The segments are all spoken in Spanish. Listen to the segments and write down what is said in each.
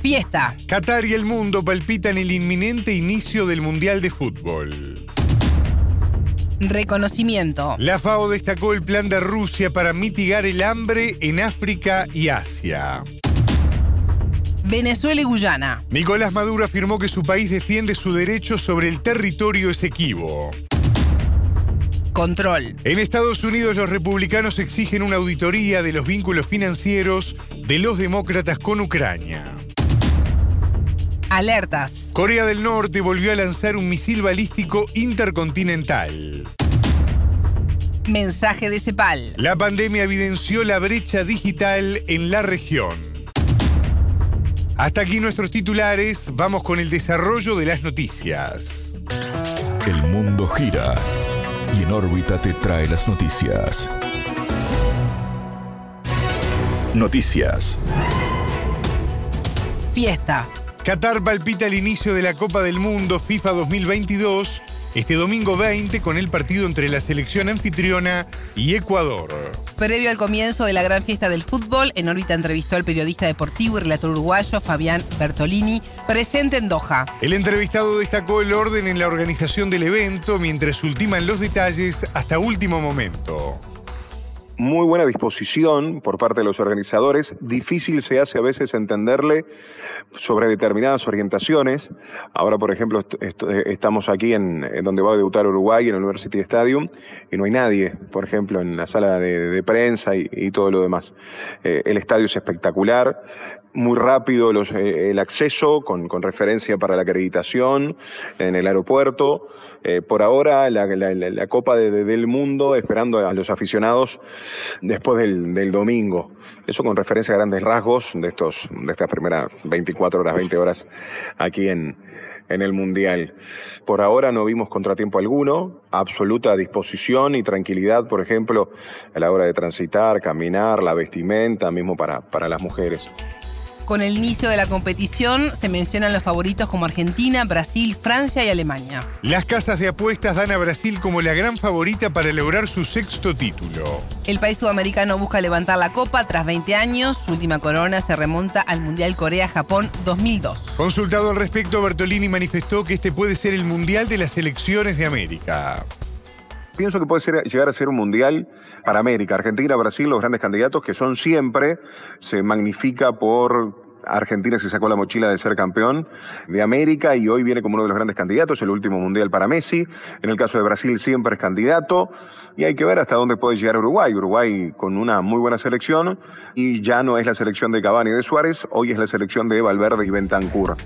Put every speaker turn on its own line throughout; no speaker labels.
Fiesta.
Qatar y el mundo palpitan el inminente inicio del Mundial de Fútbol.
Reconocimiento.
La FAO destacó el plan de Rusia para mitigar el hambre en África y Asia.
Venezuela y Guyana.
Nicolás Maduro afirmó que su país defiende su derecho sobre el territorio esequibo.
Control.
En Estados Unidos los republicanos exigen una auditoría de los vínculos financieros de los demócratas con Ucrania.
Alertas.
Corea del Norte volvió a lanzar un misil balístico intercontinental.
Mensaje de CEPAL.
La pandemia evidenció la brecha digital en la región. Hasta aquí nuestros titulares, vamos con el desarrollo de las noticias.
El mundo gira y en órbita te trae las noticias. Noticias.
Fiesta.
Qatar palpita el inicio de la Copa del Mundo FIFA 2022 este domingo 20 con el partido entre la selección anfitriona y Ecuador.
Previo al comienzo de la gran fiesta del fútbol, en órbita entrevistó al periodista deportivo y relator uruguayo Fabián Bertolini, presente en Doha.
El entrevistado destacó el orden en la organización del evento mientras ultiman los detalles hasta último momento
muy buena disposición por parte de los organizadores. Difícil se hace a veces entenderle sobre determinadas orientaciones. Ahora, por ejemplo, estamos aquí en, donde va a debutar Uruguay, en el University Stadium, y no hay nadie, por ejemplo, en la sala de, prensa y, todo lo demás. Eh, el estadio es espectacular muy rápido eh, el acceso con, referencia para la acreditación en el aeropuerto. Eh, por ahora la, Copa del Mundo esperando a los aficionados después del, domingo. Eso con referencia a grandes rasgos de, estos, de estas primeras 24 horas, 20 horas aquí en, en el Mundial. Por ahora no vimos contratiempo alguno, absoluta disposición y tranquilidad, por ejemplo, a la hora de transitar, caminar, la vestimenta, mismo para, para las mujeres.
Con el inicio de la competición se mencionan los favoritos como Argentina, Brasil, Francia y Alemania.
Las casas de apuestas dan a Brasil como la gran favorita para lograr su sexto título.
El país sudamericano busca levantar la copa tras 20 años. Su última corona se remonta al Mundial Corea-Japón 2002.
Consultado al respecto, Bertolini manifestó que este puede ser el Mundial de las Selecciones de América
pienso que puede llegar a ser un mundial para América. Argentina, Brasil, los grandes candidatos que son siempre, se magnifica por Argentina se sacó la mochila de ser campeón de América y hoy viene como uno de los grandes candidatos, el último mundial para Messi. En el caso de Brasil siempre es candidato y hay que ver hasta dónde puede llegar Uruguay. Uruguay con una muy buena selección y ya no es la selección de Cavani y de Suárez, hoy es la selección de Valverde y Bentancur.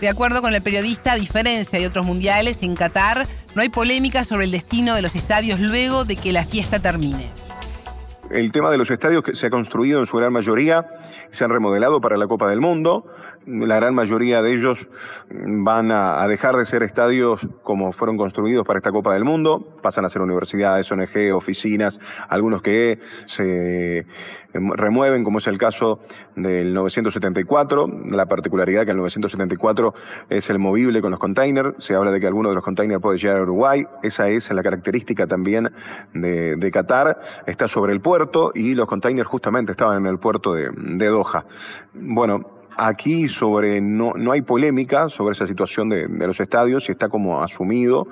De acuerdo con el periodista, a diferencia de otros mundiales, en Qatar no hay polémica sobre el destino de los estadios luego de que la fiesta termine.
El tema de los estadios que se ha construido en su gran mayoría, se han remodelado para la Copa del Mundo. La gran mayoría de ellos van a, dejar de ser estadios como fueron construidos para esta Copa del Mundo. Pasan a ser universidades, ONG, oficinas, algunos que se em, remueven, como es el caso del 974. La particularidad que el 974 es el movible con los containers. Se habla de que alguno de los containers puede llegar a Uruguay. Esa es la característica también de, de Qatar. Está sobre el puerto y los containers justamente estaban en el puerto de, Doha. Bueno, aquí sobre no, no, hay polémica sobre esa situación de, los estadios y está como asumido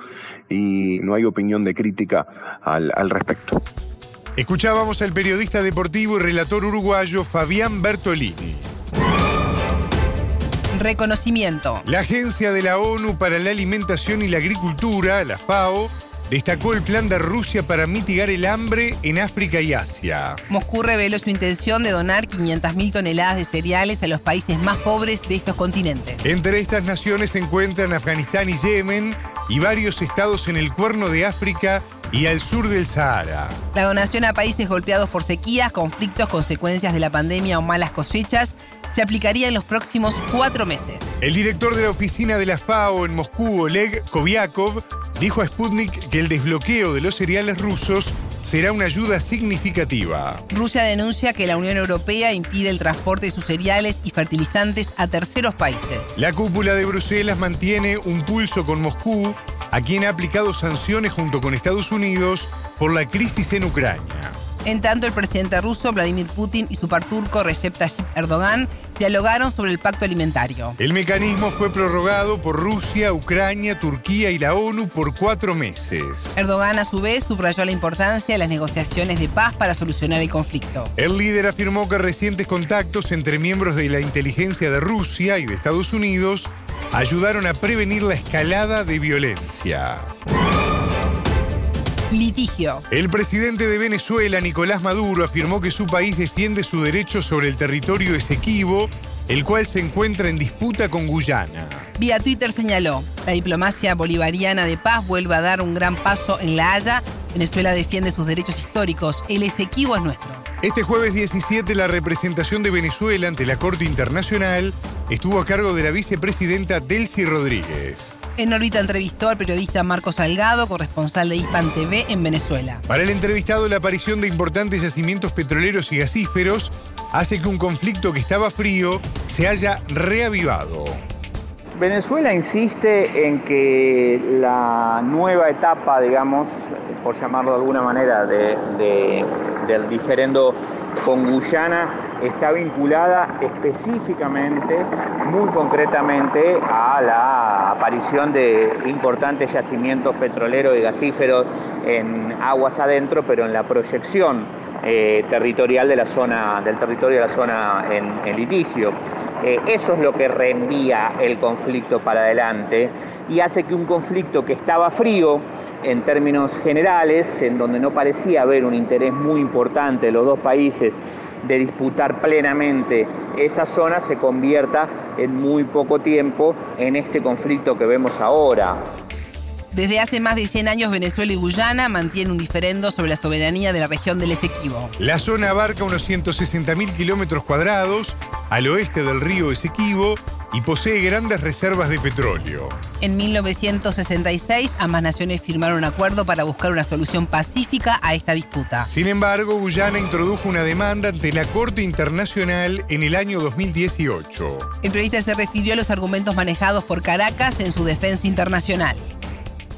y no hay opinión de crítica al, al respecto.
Escuchábamos al periodista deportivo y relator uruguayo Fabián Bertolini.
Reconocimiento.
La Agencia de la ONU para la Alimentación y la Agricultura, la FAO, destacó el plan de Rusia para mitigar el hambre en África y Asia.
Moscú reveló su intención de donar 500.000 toneladas de cereales a los países más pobres de estos continentes.
Entre estas naciones se encuentran Afganistán y Yemen y varios estados en el cuerno de África y al sur del Sahara.
La donación a países golpeados por sequías, conflictos, consecuencias de la pandemia o malas cosechas se aplicaría en los próximos cuatro meses.
El director de la oficina de la FAO en Moscú, Oleg Kovyakov, dijo a Sputnik que el desbloqueo de los cereales rusos será una ayuda significativa.
Rusia denuncia que la Unión Europea impide el transporte de sus cereales y fertilizantes a terceros países.
La cúpula de Bruselas mantiene un pulso con Moscú, a quien ha aplicado sanciones junto con Estados Unidos por la crisis en Ucrania.
En tanto, el presidente ruso Vladimir Putin y su par turco Recep Tayyip Erdogan dialogaron sobre el pacto alimentario.
El mecanismo fue prorrogado por Rusia, Ucrania, Turquía y la ONU por cuatro meses.
Erdogan, a su vez, subrayó la importancia de las negociaciones de paz para solucionar el conflicto.
El líder afirmó que recientes contactos entre miembros de la inteligencia de Rusia y de Estados Unidos ayudaron a prevenir la escalada de violencia.
Litigio.
El presidente de Venezuela, Nicolás Maduro, afirmó que su país defiende su derecho sobre el territorio Esequibo, el cual se encuentra en disputa con Guyana.
Vía Twitter señaló, la diplomacia bolivariana de paz vuelve a dar un gran paso en La Haya. Venezuela defiende sus derechos históricos. El Esequibo es nuestro.
Este jueves 17 la representación de Venezuela ante la Corte Internacional estuvo a cargo de la vicepresidenta Delcy Rodríguez.
En órbita entrevistó al periodista Marco Salgado, corresponsal de Hispan TV en Venezuela.
Para el entrevistado, la aparición de importantes yacimientos petroleros y gasíferos hace que un conflicto que estaba frío se haya reavivado.
Venezuela insiste en que la nueva etapa, digamos, por llamarlo de alguna manera, del diferendo con Guyana está vinculada específicamente, muy concretamente, a la aparición de importantes yacimientos petroleros y gasíferos en aguas adentro, pero en la proyección eh, territorial de la zona, del territorio de la zona en, litigio. Eh, eso es lo que reenvía el conflicto para adelante y hace que un conflicto que estaba frío en términos generales, en donde no parecía haber un interés muy importante de los dos países de disputar plenamente esa zona, se convierta en muy poco tiempo en este conflicto que vemos ahora.
Desde hace más de 100 años Venezuela y Guyana mantienen un diferendo sobre la soberanía de la región del Esequibo.
La zona abarca unos 160.000 kilómetros cuadrados al oeste del río Esequibo y posee grandes reservas de petróleo.
En 1966, ambas naciones firmaron un acuerdo para buscar una solución pacífica a esta disputa.
Sin embargo, Guyana introdujo una demanda ante la Corte Internacional en el año 2018.
El periodista se refirió a los argumentos manejados por Caracas en su defensa internacional.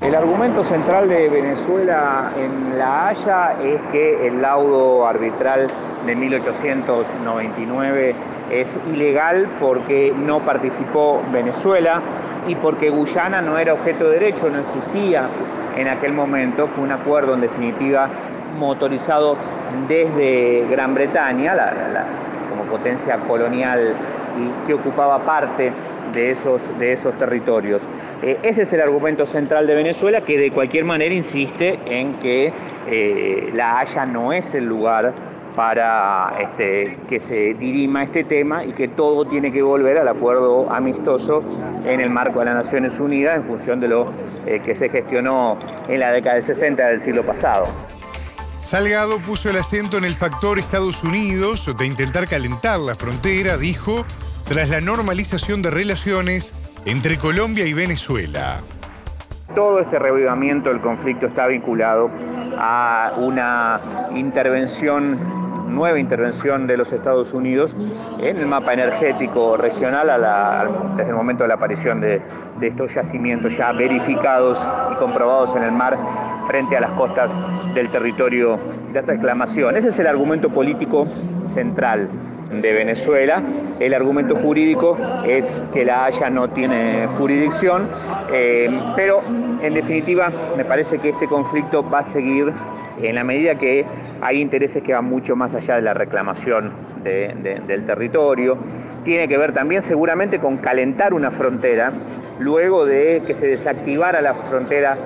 El argumento central de Venezuela en La Haya es que el laudo arbitral de 1899 es ilegal porque no participó Venezuela y porque Guyana no era objeto de derecho, no existía en aquel momento. Fue un acuerdo en definitiva motorizado desde Gran Bretaña, como potencia colonial que ocupaba parte de esos, de esos territorios. Eh, ese es el argumento central de Venezuela, que de cualquier manera insiste en que eh, La Haya no es el lugar para este, que se dirima este tema y que todo tiene que volver al acuerdo amistoso en el marco de las Naciones Unidas en función de lo eh, que se gestionó en la década del 60 del siglo pasado.
Salgado puso el acento en el factor Estados Unidos de intentar calentar la frontera, dijo, tras la normalización de relaciones entre Colombia y Venezuela.
Todo este revivamiento del conflicto está vinculado a una intervención, nueva intervención de los Estados Unidos en el mapa energético regional desde el momento de la aparición de, de estos yacimientos ya verificados y comprobados en el mar frente a las costas del territorio de reclamación. Ese es el argumento político central de Venezuela. El argumento jurídico es que la Haya no tiene jurisdicción, eh, pero en definitiva me parece que este conflicto va a seguir en la medida que hay intereses que van mucho más allá de la reclamación del territorio. Tiene que ver también seguramente con calentar una frontera luego de que se desactivara la frontera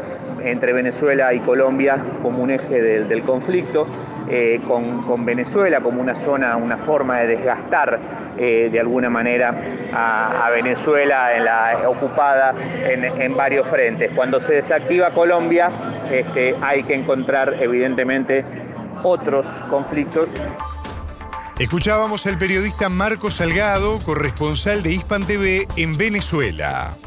entre Venezuela y Colombia como un eje del, conflicto, eh, con, Venezuela como una zona, una forma de desgastar eh, de alguna manera a, Venezuela en la, ocupada en, varios frentes. Cuando se desactiva Colombia este, hay que encontrar evidentemente otros conflictos
Escuchábamos al periodista Marco Salgado, corresponsal de Hispan TV en Venezuela.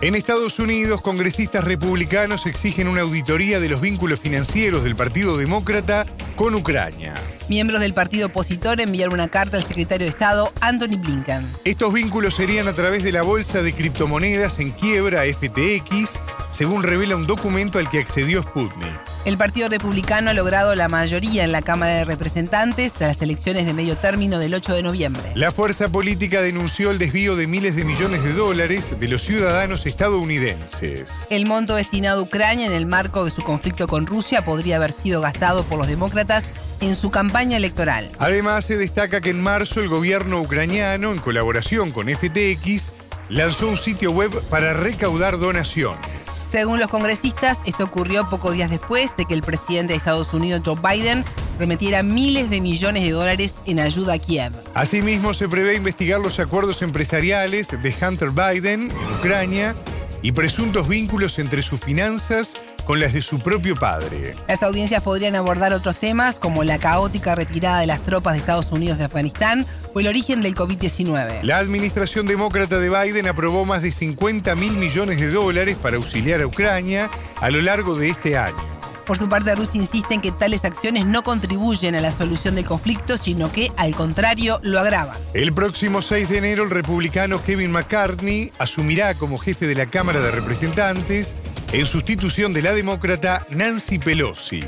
En Estados Unidos, congresistas republicanos exigen una auditoría de los vínculos financieros del Partido Demócrata con Ucrania.
Miembros del partido opositor enviaron una carta al secretario de Estado, Anthony Blinken.
Estos vínculos serían a través de la bolsa de criptomonedas en quiebra FTX, según revela un documento al que accedió Sputnik.
El Partido Republicano ha logrado la mayoría en la Cámara de Representantes tras las elecciones de medio término del 8 de noviembre.
La fuerza política denunció el desvío de miles de millones de dólares de los ciudadanos estadounidenses.
El monto destinado a Ucrania en el marco de su conflicto con Rusia podría haber sido gastado por los demócratas en su campaña electoral.
Además, se destaca que en marzo el gobierno ucraniano, en colaboración con FTX, lanzó un sitio web para recaudar donaciones.
Según los congresistas, esto ocurrió pocos días después de que el presidente de Estados Unidos, Joe Biden, prometiera miles de millones de dólares en ayuda a Kiev.
Asimismo, se prevé investigar los acuerdos empresariales de Hunter Biden en Ucrania y presuntos vínculos entre sus finanzas con las de su propio padre.
Las audiencias podrían abordar otros temas como la caótica retirada de las tropas de Estados Unidos de Afganistán o el origen del COVID-19.
La administración demócrata de Biden aprobó más de 50 mil millones de dólares para auxiliar a Ucrania a lo largo de este año.
Por su parte, Rusia insiste en que tales acciones no contribuyen a la solución del conflicto, sino que, al contrario, lo agravan.
El próximo 6 de enero, el republicano Kevin McCartney asumirá como jefe de la Cámara de Representantes en sustitución de la demócrata Nancy Pelosi.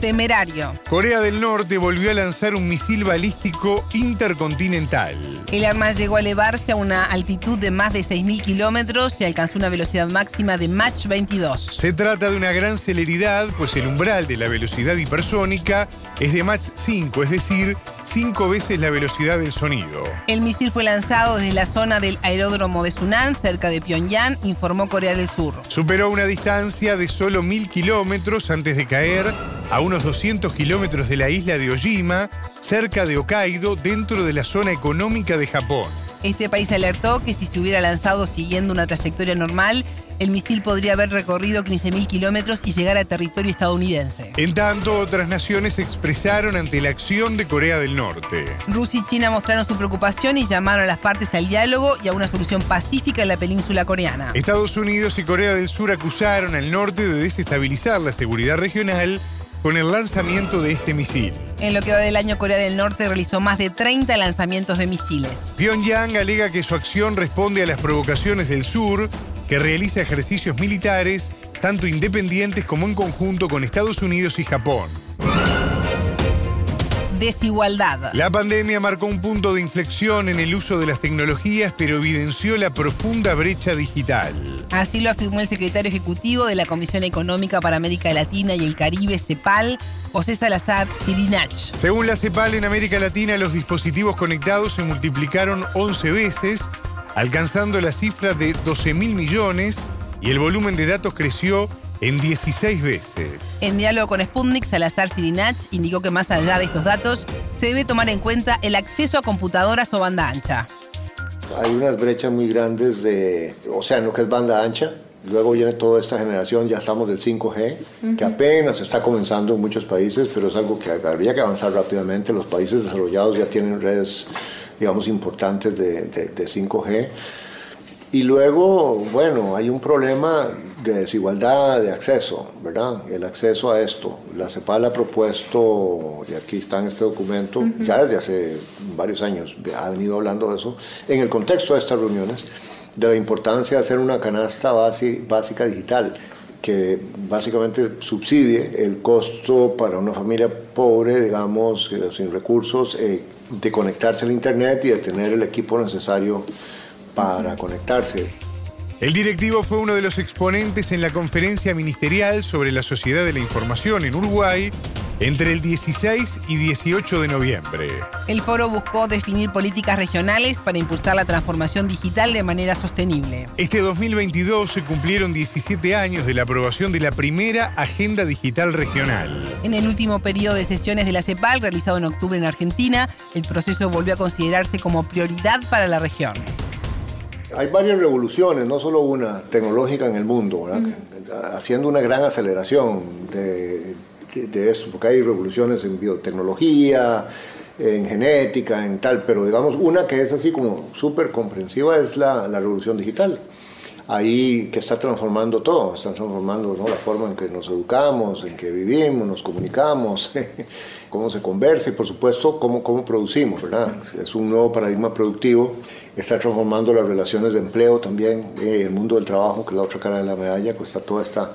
Temerario.
Corea del Norte volvió a lanzar un misil balístico intercontinental.
El arma llegó a elevarse a una altitud de más de 6.000 kilómetros y alcanzó una velocidad máxima de Mach 22.
Se trata de una gran celeridad, pues el umbral de la velocidad hipersónica es de Mach 5, es decir, cinco veces la velocidad del sonido.
El misil fue lanzado desde la zona del aeródromo de Sunan, cerca de Pyongyang, informó Corea del Sur.
Superó una distancia de solo mil kilómetros antes de caer a unos 200 kilómetros de la isla de Ojima, cerca de Hokkaido, dentro de la zona económica de Japón.
Este país alertó que si se hubiera lanzado siguiendo una trayectoria normal, el misil podría haber recorrido 15.000 kilómetros y llegar a territorio estadounidense.
En tanto, otras naciones se expresaron ante la acción de Corea del Norte.
Rusia y China mostraron su preocupación y llamaron a las partes al diálogo y a una solución pacífica en la península coreana.
Estados Unidos y Corea del Sur acusaron al norte de desestabilizar la seguridad regional con el lanzamiento de este misil.
En lo que va del año, Corea del Norte realizó más de 30 lanzamientos de misiles.
Pyongyang alega que su acción responde a las provocaciones del sur, que realiza ejercicios militares, tanto independientes como en conjunto con Estados Unidos y Japón.
Desigualdad.
La pandemia marcó un punto de inflexión en el uso de las tecnologías, pero evidenció la profunda brecha digital.
Así lo afirmó el secretario ejecutivo de la Comisión Económica para América Latina y el Caribe, CEPAL, José Salazar Tirinach.
Según la CEPAL, en América Latina los dispositivos conectados se multiplicaron 11 veces, alcanzando la cifra de 12 mil millones, y el volumen de datos creció en 16 veces.
En diálogo con Sputnik, Salazar Sirinach indicó que más allá de estos datos, se debe tomar en cuenta el acceso a computadoras o banda ancha.
Hay unas brechas muy grandes de, o sea, en lo que es banda ancha. Luego viene toda esta generación, ya estamos del 5G, que apenas está comenzando en muchos países, pero es algo que habría que avanzar rápidamente. Los países desarrollados ya tienen redes, digamos, importantes de, de 5G. Y luego, bueno, hay un problema de desigualdad de acceso, ¿verdad? El acceso a esto. La CEPAL ha propuesto, y aquí está en este documento, ya desde hace varios años, ha venido hablando de eso, en el contexto de estas reuniones, de la importancia de hacer una canasta básica digital que básicamente subsidie el costo para una familia pobre, digamos, sin recursos, eh, de conectarse al Internet y de tener el equipo necesario para conectarse.
El directivo fue uno de los exponentes en la conferencia ministerial sobre la sociedad de la información en Uruguay entre el 16 y 18 de noviembre.
El foro buscó definir políticas regionales para impulsar la transformación digital de manera sostenible.
Este 2022 se cumplieron 17 años de la aprobación de la primera Agenda Digital Regional.
En el último periodo de sesiones de la CEPAL, realizado en octubre en Argentina, el proceso volvió a considerarse como prioridad para la región.
Hay varias revoluciones, no solo una tecnológica en el mundo, haciendo una gran aceleración de, de, esto, porque hay revoluciones en biotecnología, en genética, en tal, pero digamos una que es así como súper comprensiva es la, la revolución digital ahí que está transformando todo, está transformando la forma en que nos educamos, en que vivimos, nos comunicamos, cómo se conversa y por supuesto cómo, cómo producimos, ¿verdad? Es un nuevo paradigma productivo, está transformando las relaciones de empleo también, eh, el mundo del trabajo, que es la otra cara de la medalla, pues está toda esta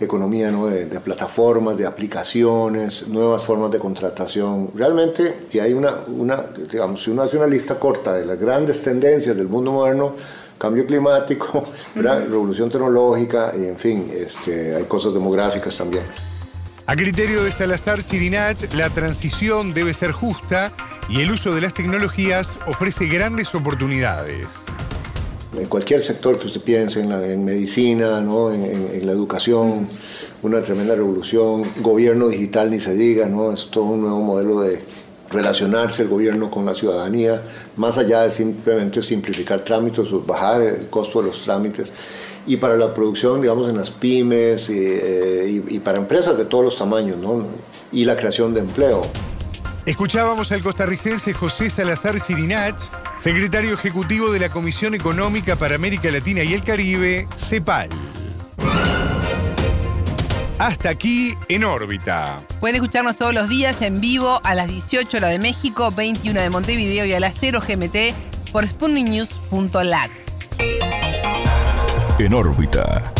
economía ¿no? de, de, plataformas, de aplicaciones, nuevas formas de contratación. Realmente, si hay una, una, digamos, si uno hace una lista corta de las grandes tendencias del mundo moderno, cambio climático, revolución tecnológica y en fin, este, hay cosas demográficas también.
A criterio de Salazar Chirinach, la transición debe ser justa y el uso de las tecnologías ofrece grandes oportunidades.
En cualquier sector que usted piense, en, medicina, ¿no? en, la educación, una tremenda revolución, gobierno digital ni se diga, ¿no? es todo un nuevo modelo de, relacionarse el gobierno con la ciudadanía, más allá de simplemente simplificar trámites o bajar el costo de los trámites. Y para la producción, digamos, en las pymes y, eh, para empresas de todos los tamaños, ¿no? Y la creación de empleo.
Escuchábamos al costarricense José Salazar Chirinach, secretario ejecutivo de la Comisión Económica para América Latina y el Caribe, CEPAL. Hasta aquí en órbita.
Pueden escucharnos todos los días en vivo a las 18 horas de México, 21 de Montevideo y a las 0 GMT por sputniknews.lat.
En órbita.